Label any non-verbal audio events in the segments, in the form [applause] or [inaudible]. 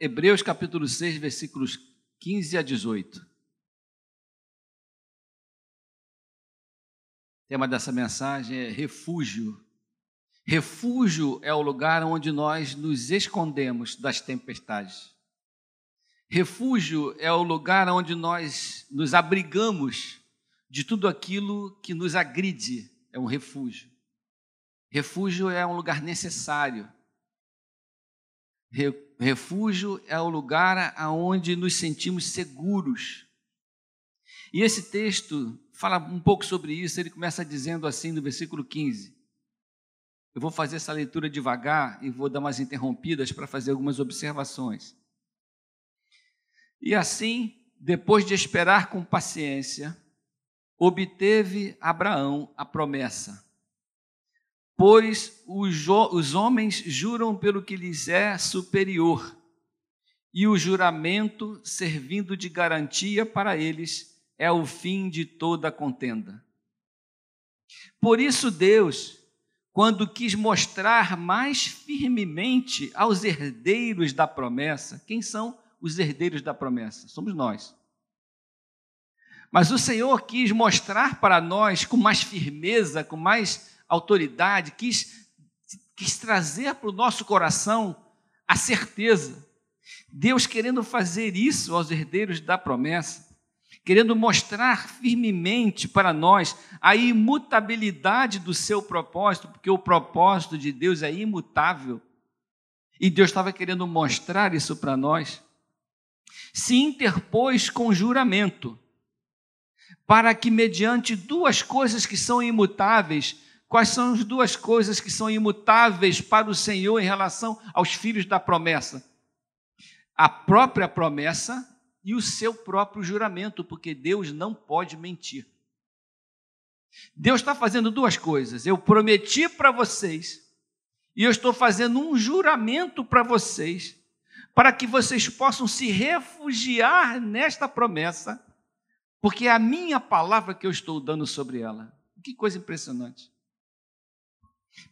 Hebreus capítulo 6, versículos 15 a 18. O tema dessa mensagem é refúgio. Refúgio é o lugar onde nós nos escondemos das tempestades. Refúgio é o lugar onde nós nos abrigamos de tudo aquilo que nos agride. É um refúgio. Refúgio é um lugar necessário. Refúgio é o lugar aonde nos sentimos seguros. E esse texto fala um pouco sobre isso. Ele começa dizendo assim no versículo 15. Eu vou fazer essa leitura devagar e vou dar umas interrompidas para fazer algumas observações. E assim, depois de esperar com paciência, obteve Abraão a promessa pois os, os homens juram pelo que lhes é superior, e o juramento, servindo de garantia para eles, é o fim de toda contenda. Por isso, Deus, quando quis mostrar mais firmemente aos herdeiros da promessa, quem são os herdeiros da promessa? Somos nós. Mas o Senhor quis mostrar para nós com mais firmeza, com mais autoridade, quis, quis trazer para o nosso coração a certeza. Deus querendo fazer isso aos herdeiros da promessa, querendo mostrar firmemente para nós a imutabilidade do seu propósito, porque o propósito de Deus é imutável. E Deus estava querendo mostrar isso para nós. Se interpôs com juramento, para que, mediante duas coisas que são imutáveis, Quais são as duas coisas que são imutáveis para o Senhor em relação aos filhos da promessa? A própria promessa e o seu próprio juramento, porque Deus não pode mentir. Deus está fazendo duas coisas. Eu prometi para vocês, e eu estou fazendo um juramento para vocês, para que vocês possam se refugiar nesta promessa, porque é a minha palavra que eu estou dando sobre ela. Que coisa impressionante.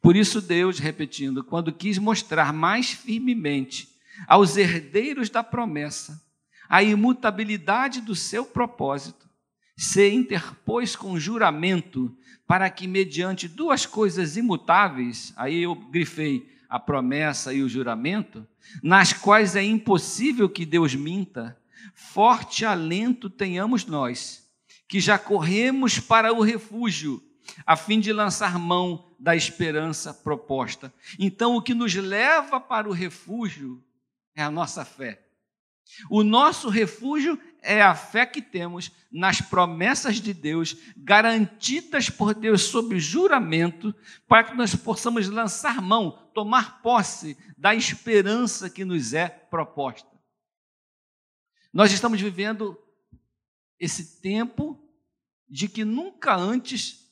Por isso, Deus, repetindo, quando quis mostrar mais firmemente aos herdeiros da promessa a imutabilidade do seu propósito, se interpôs com juramento para que, mediante duas coisas imutáveis, aí eu grifei a promessa e o juramento, nas quais é impossível que Deus minta, forte alento tenhamos nós, que já corremos para o refúgio, a fim de lançar mão da esperança proposta. Então, o que nos leva para o refúgio é a nossa fé. O nosso refúgio é a fé que temos nas promessas de Deus, garantidas por Deus sob juramento, para que nós possamos lançar mão, tomar posse da esperança que nos é proposta. Nós estamos vivendo esse tempo de que nunca antes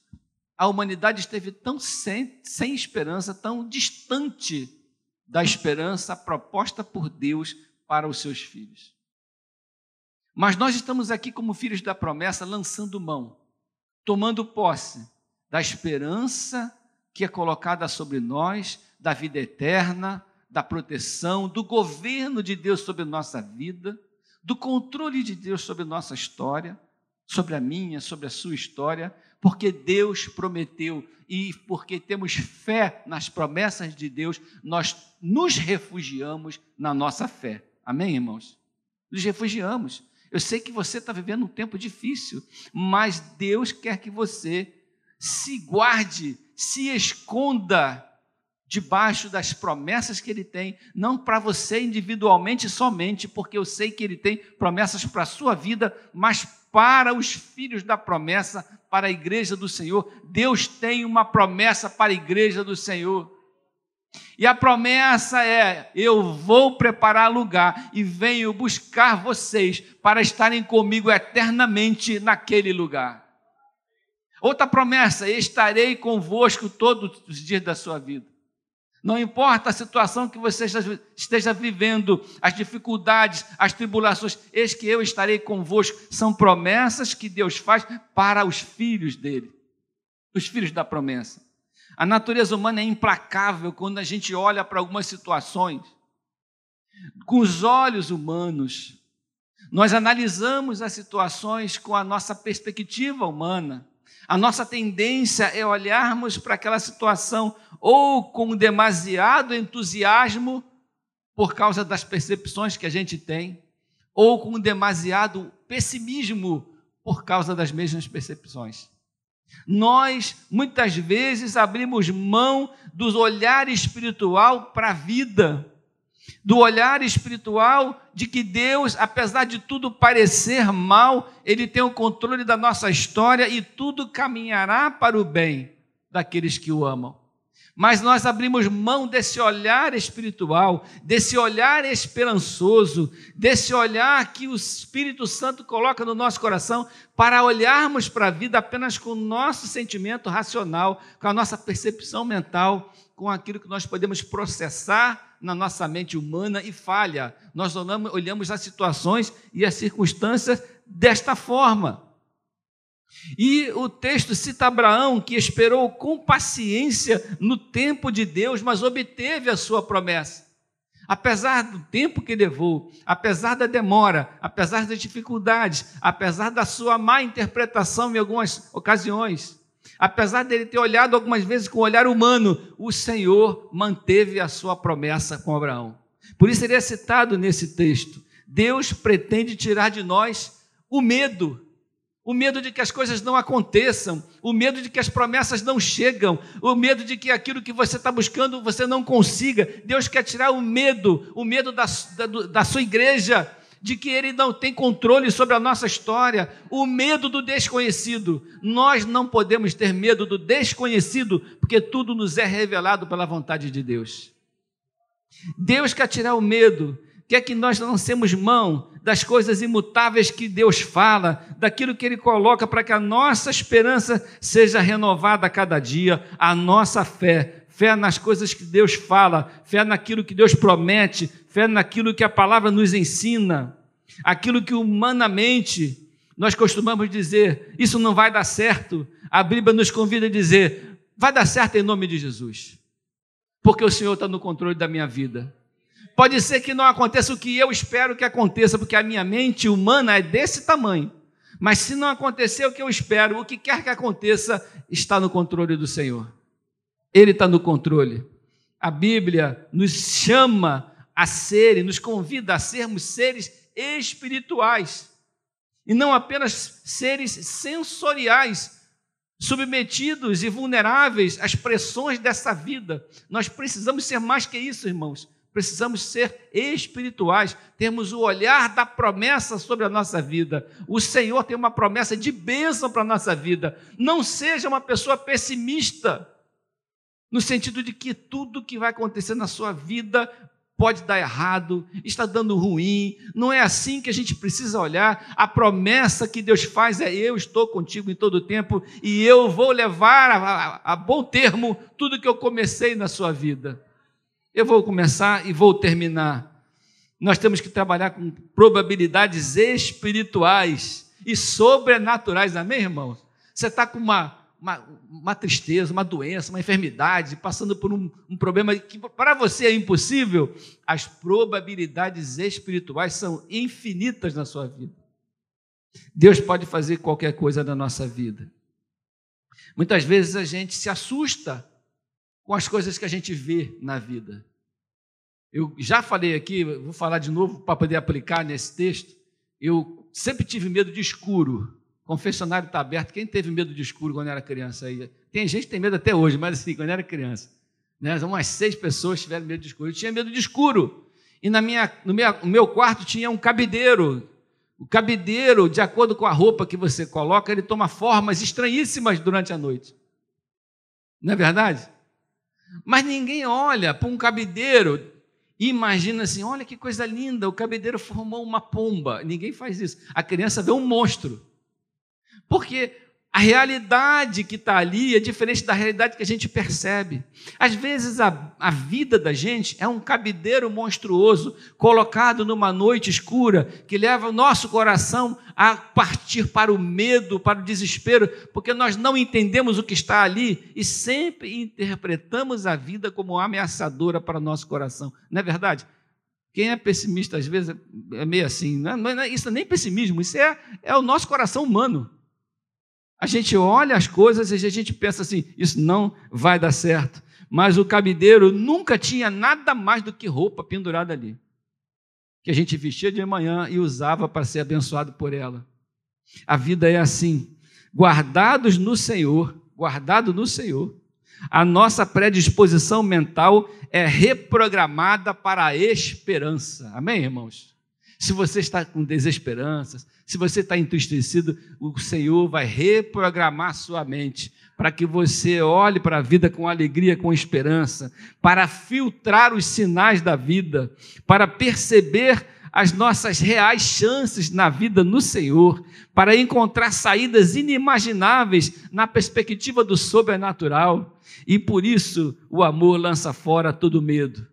a humanidade esteve tão sem, sem esperança, tão distante da esperança proposta por Deus para os seus filhos. Mas nós estamos aqui, como filhos da promessa, lançando mão, tomando posse da esperança que é colocada sobre nós, da vida eterna, da proteção, do governo de Deus sobre nossa vida, do controle de Deus sobre nossa história, sobre a minha, sobre a sua história, porque Deus prometeu e porque temos fé nas promessas de Deus, nós nos refugiamos na nossa fé. Amém, irmãos? Nos refugiamos. Eu sei que você está vivendo um tempo difícil, mas Deus quer que você se guarde, se esconda debaixo das promessas que Ele tem, não para você individualmente somente, porque eu sei que Ele tem promessas para a sua vida, mas para os filhos da promessa, para a igreja do Senhor. Deus tem uma promessa para a igreja do Senhor. E a promessa é: eu vou preparar lugar e venho buscar vocês para estarem comigo eternamente naquele lugar. Outra promessa: estarei convosco todos os dias da sua vida. Não importa a situação que você esteja vivendo, as dificuldades, as tribulações, eis que eu estarei convosco. São promessas que Deus faz para os filhos dele, os filhos da promessa. A natureza humana é implacável quando a gente olha para algumas situações. com os olhos humanos. Nós analisamos as situações com a nossa perspectiva humana. A nossa tendência é olharmos para aquela situação ou com demasiado entusiasmo por causa das percepções que a gente tem, ou com demasiado pessimismo por causa das mesmas percepções. Nós, muitas vezes, abrimos mão do olhar espiritual para a vida, do olhar espiritual de que Deus, apesar de tudo parecer mal, Ele tem o controle da nossa história e tudo caminhará para o bem daqueles que o amam. Mas nós abrimos mão desse olhar espiritual, desse olhar esperançoso, desse olhar que o Espírito Santo coloca no nosso coração para olharmos para a vida apenas com o nosso sentimento racional, com a nossa percepção mental, com aquilo que nós podemos processar na nossa mente humana e falha. Nós olhamos as situações e as circunstâncias desta forma. E o texto cita Abraão, que esperou com paciência no tempo de Deus, mas obteve a sua promessa. Apesar do tempo que levou, apesar da demora, apesar das dificuldades, apesar da sua má interpretação em algumas ocasiões, apesar dele ter olhado algumas vezes com o olhar humano, o Senhor manteve a sua promessa com Abraão. Por isso ele é citado nesse texto. Deus pretende tirar de nós o medo o medo de que as coisas não aconteçam, o medo de que as promessas não chegam, o medo de que aquilo que você está buscando você não consiga. Deus quer tirar o medo, o medo da, da, da sua igreja, de que Ele não tem controle sobre a nossa história, o medo do desconhecido. Nós não podemos ter medo do desconhecido, porque tudo nos é revelado pela vontade de Deus. Deus quer tirar o medo, quer que nós lancemos mão das coisas imutáveis que Deus fala, daquilo que Ele coloca para que a nossa esperança seja renovada a cada dia, a nossa fé, fé nas coisas que Deus fala, fé naquilo que Deus promete, fé naquilo que a palavra nos ensina, aquilo que humanamente nós costumamos dizer, isso não vai dar certo. A Bíblia nos convida a dizer, vai dar certo em nome de Jesus, porque o Senhor está no controle da minha vida. Pode ser que não aconteça o que eu espero que aconteça, porque a minha mente humana é desse tamanho. Mas se não acontecer o que eu espero, o que quer que aconteça, está no controle do Senhor. Ele está no controle. A Bíblia nos chama a ser e nos convida a sermos seres espirituais e não apenas seres sensoriais, submetidos e vulneráveis às pressões dessa vida. Nós precisamos ser mais que isso, irmãos precisamos ser espirituais, temos o olhar da promessa sobre a nossa vida. O Senhor tem uma promessa de bênção para a nossa vida. Não seja uma pessoa pessimista, no sentido de que tudo que vai acontecer na sua vida pode dar errado, está dando ruim. Não é assim que a gente precisa olhar. A promessa que Deus faz é: eu estou contigo em todo o tempo e eu vou levar a, a, a bom termo tudo que eu comecei na sua vida. Eu vou começar e vou terminar. Nós temos que trabalhar com probabilidades espirituais e sobrenaturais, amém, irmão? Você está com uma, uma, uma, tristeza, uma doença, uma enfermidade, passando por um, um problema que para você é impossível, as probabilidades espirituais são infinitas na sua vida. Deus pode fazer qualquer coisa na nossa vida. Muitas vezes a gente se assusta com as coisas que a gente vê na vida. Eu já falei aqui, vou falar de novo para poder aplicar nesse texto. Eu sempre tive medo de escuro. Confessionário está aberto. Quem teve medo de escuro quando era criança aí? Tem gente que tem medo até hoje, mas assim, quando era criança. Né? Umas seis pessoas tiveram medo de escuro. Eu tinha medo de escuro. E na minha, no, meu, no meu quarto tinha um cabideiro. O cabideiro, de acordo com a roupa que você coloca, ele toma formas estranhíssimas durante a noite. Não é verdade? Mas ninguém olha para um cabideiro e imagina assim: olha que coisa linda, o cabideiro formou uma pomba. Ninguém faz isso. A criança vê um monstro. Porque a realidade que está ali é diferente da realidade que a gente percebe. Às vezes a, a vida da gente é um cabideiro monstruoso colocado numa noite escura que leva o nosso coração a partir para o medo, para o desespero, porque nós não entendemos o que está ali e sempre interpretamos a vida como ameaçadora para o nosso coração. Não é verdade? Quem é pessimista, às vezes, é meio assim. Não é, não é, isso é nem pessimismo, isso é, é o nosso coração humano. A gente olha as coisas e a gente pensa assim: isso não vai dar certo. Mas o cabideiro nunca tinha nada mais do que roupa pendurada ali, que a gente vestia de manhã e usava para ser abençoado por ela. A vida é assim. Guardados no Senhor, guardado no Senhor, a nossa predisposição mental é reprogramada para a esperança. Amém, irmãos? Se você está com desesperanças, se você está entristecido, o Senhor vai reprogramar sua mente para que você olhe para a vida com alegria, com esperança, para filtrar os sinais da vida, para perceber as nossas reais chances na vida no Senhor, para encontrar saídas inimagináveis na perspectiva do sobrenatural. E por isso o amor lança fora todo medo.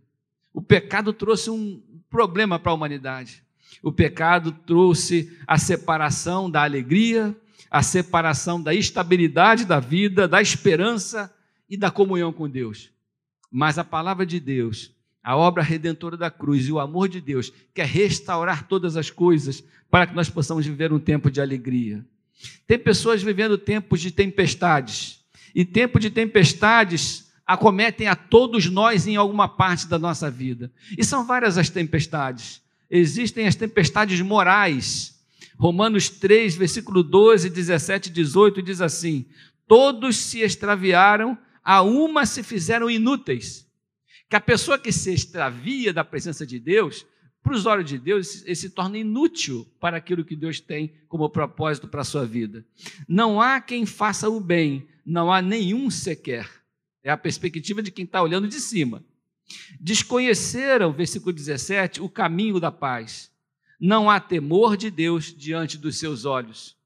O pecado trouxe um problema para a humanidade. O pecado trouxe a separação da alegria, a separação da estabilidade da vida, da esperança e da comunhão com Deus. Mas a palavra de Deus a obra redentora da cruz e o amor de Deus quer restaurar todas as coisas para que nós possamos viver um tempo de alegria. Tem pessoas vivendo tempos de tempestades, e tempo de tempestades acometem a todos nós em alguma parte da nossa vida. E são várias as tempestades. Existem as tempestades morais. Romanos 3, versículo 12, 17 e 18 diz assim: Todos se extraviaram, a uma se fizeram inúteis que a pessoa que se extravia da presença de Deus, para os olhos de Deus, ele se torna inútil para aquilo que Deus tem como propósito para a sua vida. Não há quem faça o bem, não há nenhum sequer. É a perspectiva de quem está olhando de cima. Desconheceram, versículo 17, o caminho da paz. Não há temor de Deus diante dos seus olhos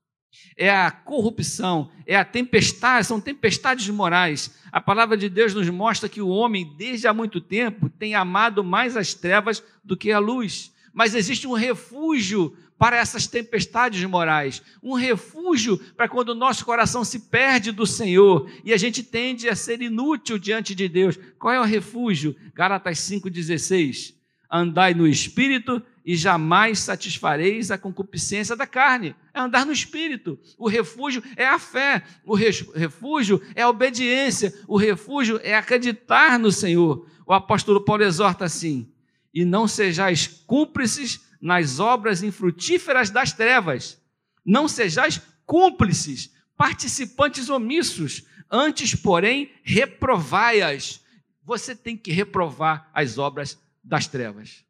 é a corrupção, é a tempestade, são tempestades morais. A palavra de Deus nos mostra que o homem, desde há muito tempo, tem amado mais as trevas do que a luz. Mas existe um refúgio para essas tempestades morais, um refúgio para quando o nosso coração se perde do Senhor e a gente tende a ser inútil diante de Deus. Qual é o refúgio? Gálatas 5,16. Andai no espírito e jamais satisfareis a concupiscência da carne. É andar no espírito. O refúgio é a fé, o refúgio é a obediência, o refúgio é acreditar no Senhor. O apóstolo Paulo exorta assim: e não sejais cúmplices nas obras infrutíferas das trevas. Não sejais cúmplices, participantes omissos, antes, porém, reprovai-as. Você tem que reprovar as obras das trevas.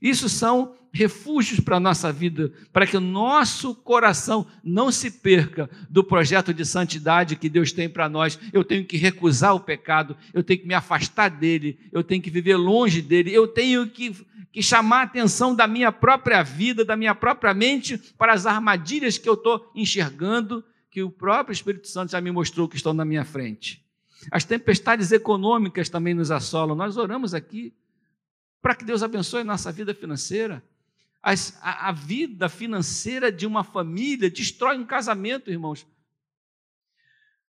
Isso são refúgios para a nossa vida, para que o nosso coração não se perca do projeto de santidade que Deus tem para nós. Eu tenho que recusar o pecado, eu tenho que me afastar dele, eu tenho que viver longe dele, eu tenho que, que chamar a atenção da minha própria vida, da minha própria mente, para as armadilhas que eu estou enxergando, que o próprio Espírito Santo já me mostrou que estão na minha frente. As tempestades econômicas também nos assolam. Nós oramos aqui para que Deus abençoe a nossa vida financeira. As, a, a vida financeira de uma família destrói um casamento, irmãos.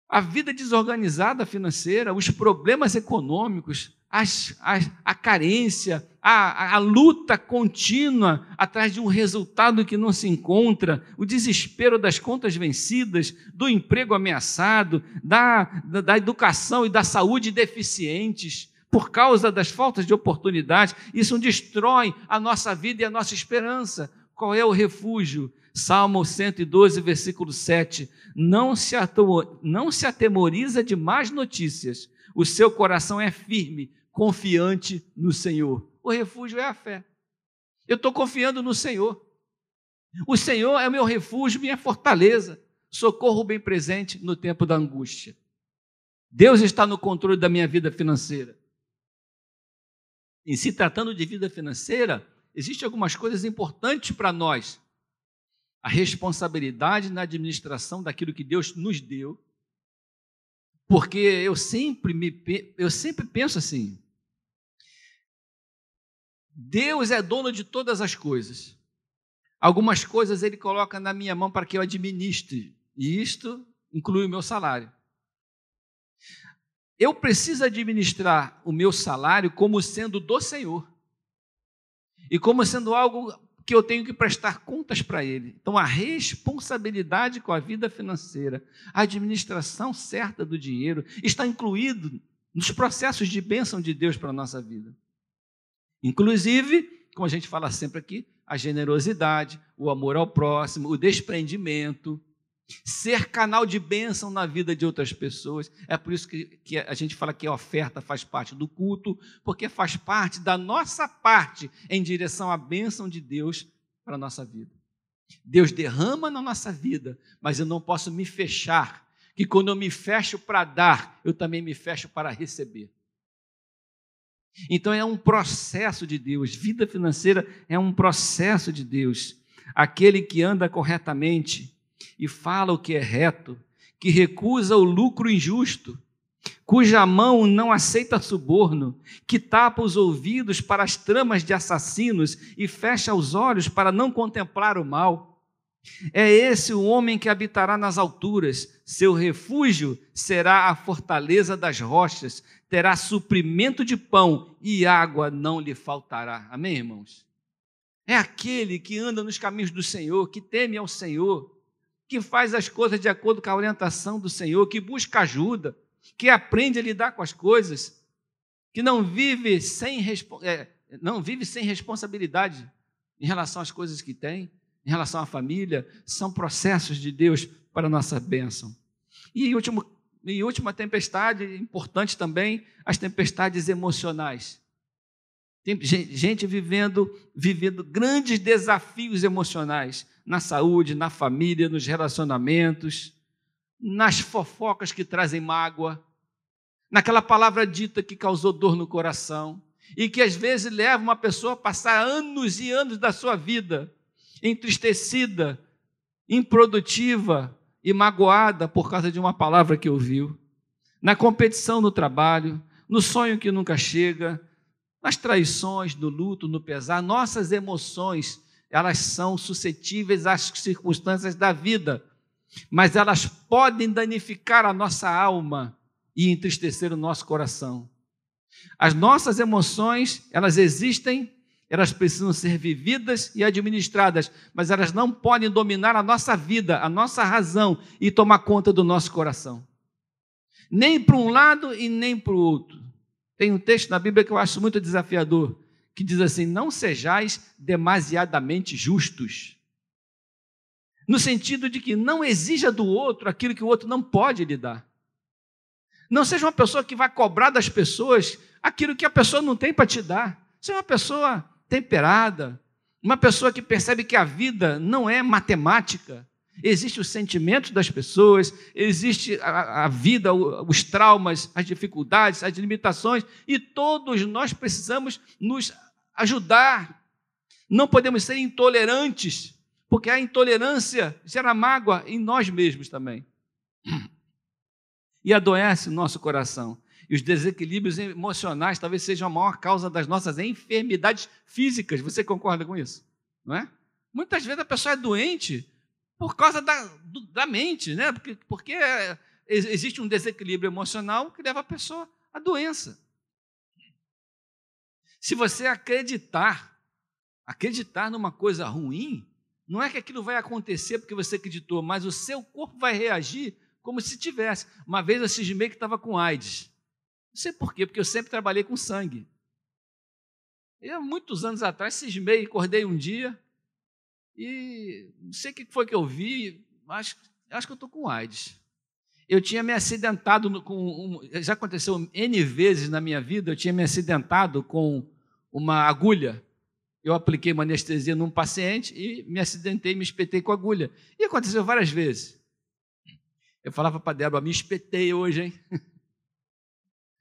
A vida desorganizada financeira, os problemas econômicos, as, as, a carência, a, a, luta contínua atrás de um resultado que não se encontra, o desespero das contas vencidas, do emprego ameaçado, da, da, da educação e da saúde deficientes, por causa das faltas de oportunidade, isso destrói a nossa vida e a nossa esperança. Qual é o refúgio? Salmo 112, versículo 7. Não se, não se atemoriza de más notícias, o seu coração é firme, confiante no Senhor. O refúgio é a fé. Eu estou confiando no Senhor. O Senhor é o meu refúgio, minha fortaleza, socorro bem presente no tempo da angústia. Deus está no controle da minha vida financeira. Em se tratando de vida financeira, existem algumas coisas importantes para nós. A responsabilidade na administração daquilo que Deus nos deu. Porque eu sempre, me, eu sempre penso assim: Deus é dono de todas as coisas. Algumas coisas Ele coloca na minha mão para que eu administre, e isto inclui o meu salário. Eu preciso administrar o meu salário como sendo do Senhor. e como sendo algo que eu tenho que prestar contas para Ele. Então, a responsabilidade com a vida financeira, a administração certa do dinheiro, está incluído nos processos de bênção de Deus para a nossa vida. Inclusive, como a gente fala sempre aqui, a generosidade, o amor ao próximo, o desprendimento, ser canal de bênção na vida de outras pessoas. É por isso que, que, a gente fala que a oferta faz parte do culto, porque faz parte da nossa parte em direção à bênção de Deus para a nossa vida. Deus derrama na nossa vida, mas eu não posso me fechar, que quando eu me fecho para dar, eu também me fecho para receber. Então é um processo de Deus, vida financeira é um processo de Deus. Aquele que anda corretamente e fala o que é reto, que recusa o lucro injusto, cuja mão não aceita suborno, que tapa os ouvidos para as tramas de assassinos e fecha os olhos para não contemplar o mal. É esse o homem que habitará nas alturas, seu refúgio será a fortaleza das rochas, terá suprimento de pão e água não lhe faltará. Amém, irmãos? É aquele que anda nos caminhos do Senhor, que teme ao Senhor, que faz as coisas de acordo com a orientação do Senhor, que busca ajuda, que aprende a lidar com as coisas, que não vive sem, é, não vive sem responsabilidade em relação às coisas que tem, em relação à família, são processos de Deus para a nossa bênção. E último, em última tempestade, importante também, as tempestades emocionais. Tem gente vivendo, vivendo grandes desafios emocionais na saúde, na família, nos relacionamentos, nas fofocas que trazem mágoa, naquela palavra dita que causou dor no coração e que às vezes leva uma pessoa a passar anos e anos da sua vida entristecida, improdutiva e magoada por causa de uma palavra que ouviu, na competição no trabalho, no sonho que nunca chega, nas traições, no luto, no pesar, nossas emoções, elas são suscetíveis às circunstâncias da vida, mas elas podem danificar a nossa alma e entristecer o nosso coração. As nossas emoções, elas existem, elas precisam ser vividas e administradas, mas elas não podem dominar a nossa vida, a nossa razão e tomar conta do nosso coração. Nem para um lado e nem para o outro. Tem um texto na Bíblia que eu acho muito desafiador, que diz assim: Não sejais demasiadamente justos. No sentido de que não exija do outro aquilo que o outro não pode lhe dar. Não seja uma pessoa que vai cobrar das pessoas aquilo que a pessoa não tem para te dar. Seja uma pessoa temperada, uma pessoa que percebe que a vida não é matemática, Existe os sentimentos das pessoas, existe a, a, vida, os traumas, as dificuldades, as limitações, e todos nós precisamos nos ajudar. Não podemos ser intolerantes, porque a intolerância gera mágoa em nós mesmos também. E adoece o nosso coração. E os desequilíbrios emocionais talvez sejam a maior causa das nossas enfermidades físicas. Você concorda com isso? Não é? Muitas vezes a pessoa é doente por causa da, do, da mente, né? Porque, porque existe um desequilíbrio emocional que leva a pessoa à doença. Se você acreditar, acreditar numa coisa ruim, não é que aquilo vai acontecer porque você acreditou, mas o seu corpo vai reagir como se tivesse. Uma vez eu cismei que estava com AIDS. Não sei por quê, porque eu sempre trabalhei com sangue. E há muitos anos atrás cismei, acordei um dia, e não sei o que foi que eu vi, acho, acho que eu estou com AIDS. Eu tinha me acidentado com. Um, já aconteceu N vezes na minha vida, eu tinha me acidentado com uma agulha. Eu apliquei uma anestesia num paciente e me acidentei, me espetei com a agulha. E aconteceu várias vezes. Eu falava para a Débora, me espetei hoje, hein? [laughs]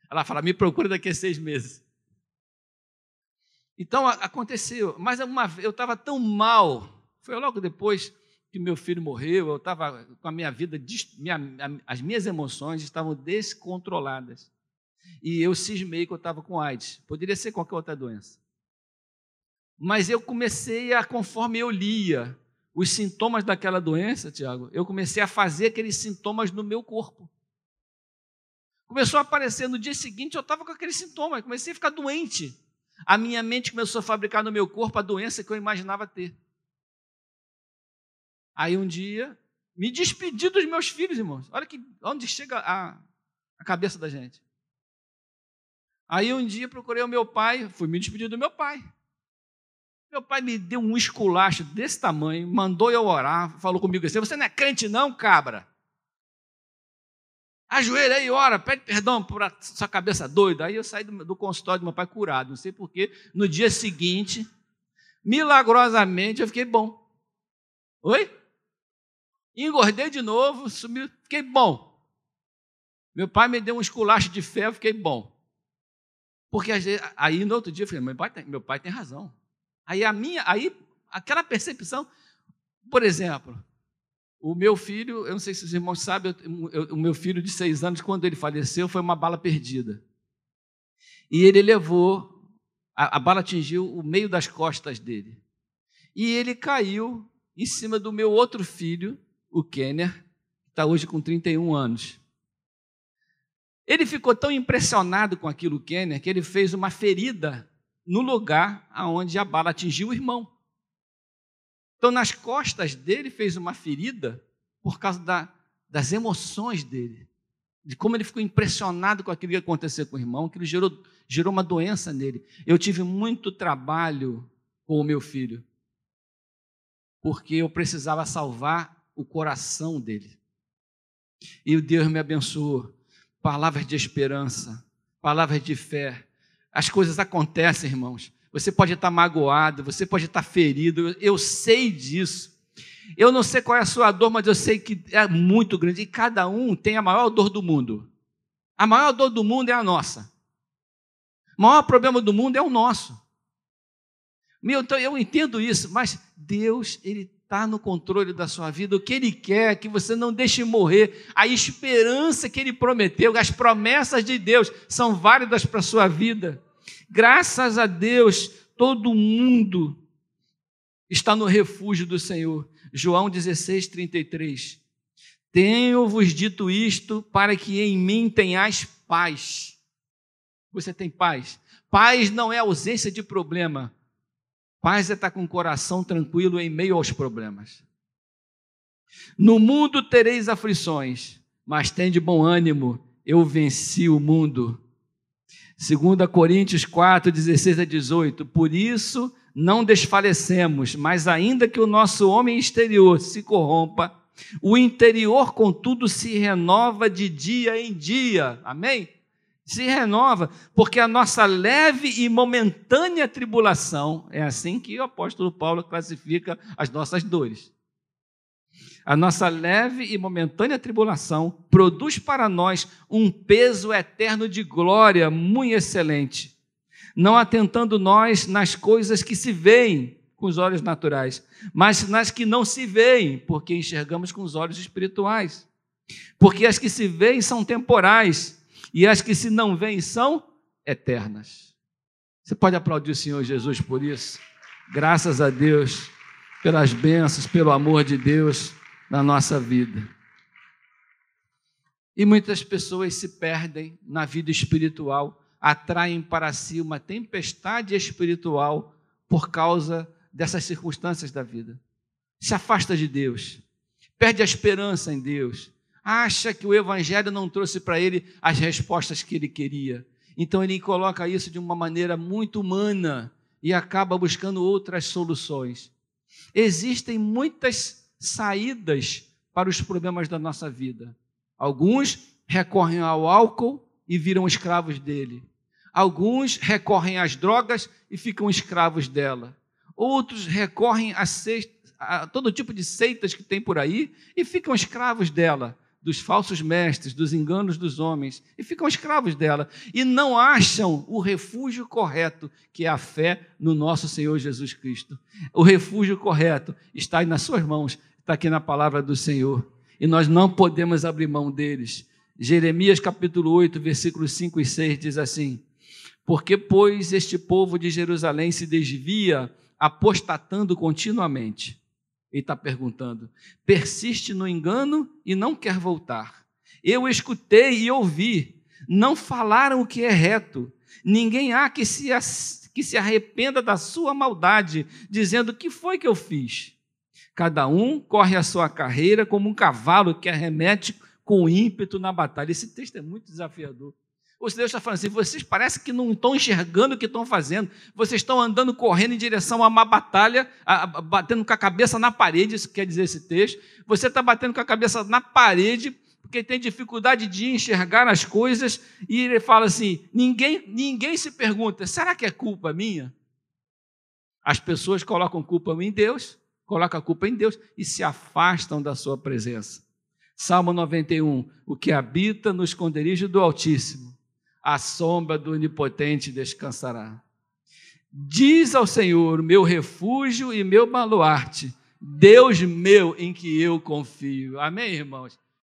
Ela fala, me procura daqui a seis meses. Então aconteceu, mas uma, eu estava tão mal foi logo depois que meu filho morreu, eu estava com a minha vida, minha, as minhas emoções estavam descontroladas. E eu cismei que eu estava com AIDS. Poderia ser qualquer outra doença. Mas eu comecei a, conforme eu lia os sintomas daquela doença, Tiago, eu comecei a fazer aqueles sintomas no meu corpo. Começou a aparecer no dia seguinte, eu estava com aqueles sintomas, comecei a ficar doente. a minha mente começou a fabricar no meu corpo a doença que eu imaginava ter. Aí um dia, me despedi dos meus filhos, irmãos. Olha que, onde chega a, a cabeça da gente. Aí um dia procurei o meu pai, fui me despedir do meu pai. Meu pai me deu um esculacho desse tamanho, mandou eu orar, falou comigo assim: Você não é crente, não, cabra? Ajoelha aí, ora, pede perdão por sua cabeça doida. Aí eu saí do, do consultório do meu pai curado, não sei porquê. No dia seguinte, milagrosamente, eu fiquei bom. Oi? Engordei de novo, sumiu, fiquei bom. Meu pai me deu um esculacho de eu fiquei bom. Porque aí no outro dia eu falei, meu pai tem, meu pai tem razão. Aí a minha, aí aquela percepção, por exemplo, o meu filho, eu não sei se os irmãos sabem, eu, eu, o meu filho de seis anos, quando ele faleceu, foi uma bala perdida. E ele levou, a, a bala atingiu o meio das costas dele. E ele caiu em cima do meu outro filho, o Kenner, que está hoje com 31 anos. Ele ficou tão impressionado com aquilo, Kenner, que ele fez uma ferida no lugar aonde a bala atingiu o irmão. Então, nas costas dele fez uma ferida por causa da, das emoções dele, de como ele ficou impressionado com aquilo que aconteceu com o irmão, aquilo gerou, gerou uma doença nele. Eu tive muito trabalho com o meu filho, porque eu precisava salvar o coração dele. E Deus me abençoou. Palavras de esperança, palavras de fé, as coisas acontecem, irmãos. Você pode estar magoado, você pode estar ferido, eu sei disso. Eu não sei qual é a sua dor, mas eu sei que é muito grande. E cada um tem a maior dor do mundo. A maior dor do mundo é a nossa. O maior problema do mundo é o nosso. Meu, então eu entendo isso, mas Deus, Ele está no controle da sua vida. O que Ele quer que você não deixe morrer. A esperança que Ele prometeu, as promessas de Deus são válidas para a sua vida. Graças a Deus, todo mundo está no refúgio do Senhor. João 16, 33. Tenho-vos dito isto para que em mim tenhais paz. Você tem paz? Paz não é ausência de problema. Paz é estar com o coração tranquilo em meio aos problemas. No mundo tereis aflições, mas tem de bom ânimo, eu venci o mundo. 2 Coríntios 4, 16 a 18. Por isso não desfalecemos, mas ainda que o nosso homem exterior se corrompa, o interior, contudo, se renova de dia em dia. Amém? Se renova, porque a nossa leve e momentânea tribulação, é assim que o apóstolo Paulo classifica as nossas dores. A nossa leve e momentânea tribulação produz para nós um peso eterno de glória muito excelente, não atentando nós nas coisas que se veem com os olhos naturais, mas nas que não se veem, porque enxergamos com os olhos espirituais. Porque as que se veem são temporais, e as que se não veem são eternas. Você pode aplaudir o Senhor Jesus por isso? Graças a Deus pelas bênçãos, pelo amor de Deus na nossa vida. E muitas pessoas se perdem na vida espiritual, atraem para si uma tempestade espiritual por causa dessas circunstâncias da vida. Se afasta de Deus, perde a esperança em Deus, acha que o Evangelho não trouxe para ele as respostas que ele queria. Então ele coloca isso de uma maneira muito humana e acaba buscando outras soluções. Existem muitas saídas para os problemas da nossa vida. Alguns recorrem ao álcool e viram escravos dele. Alguns recorrem às drogas e ficam escravos dela. Outros recorrem a, a todo tipo de seitas que tem por aí e ficam escravos dela dos falsos mestres, dos enganos dos homens, e ficam escravos dela, e não acham o refúgio correto, que é a fé no nosso Senhor Jesus Cristo. O refúgio correto está aí nas suas mãos, está aqui na palavra do Senhor, e nós não podemos abrir mão deles. Jeremias capítulo 8, versículos 5 e 6 diz assim: Porque, pois, este povo de Jerusalém se desvia, apostatando continuamente ele está perguntando. Persiste no engano e não quer voltar. Eu escutei e ouvi. Não falaram o que é reto. Ninguém há que se, que se arrependa da sua maldade, dizendo: Que foi que eu fiz? Cada um corre a sua carreira como um cavalo que arremete com ímpeto na batalha. Esse texto é muito desafiador. O Deus está falando assim: vocês parecem que não estão enxergando o que estão fazendo, vocês estão andando correndo em direção a uma batalha, a, a, batendo com a cabeça na parede, isso quer dizer esse texto. Você está batendo com a cabeça na parede porque tem dificuldade de enxergar as coisas, e ele fala assim: ninguém, ninguém se pergunta, será que é culpa minha? As pessoas colocam culpa em Deus, colocam a culpa em Deus e se afastam da sua presença. Salmo 91: O que habita no esconderijo do Altíssimo a sombra do Onipotente descansará. Diz ao Senhor, meu refúgio e meu baluarte, Deus meu em que eu confio. Amém, irmãos?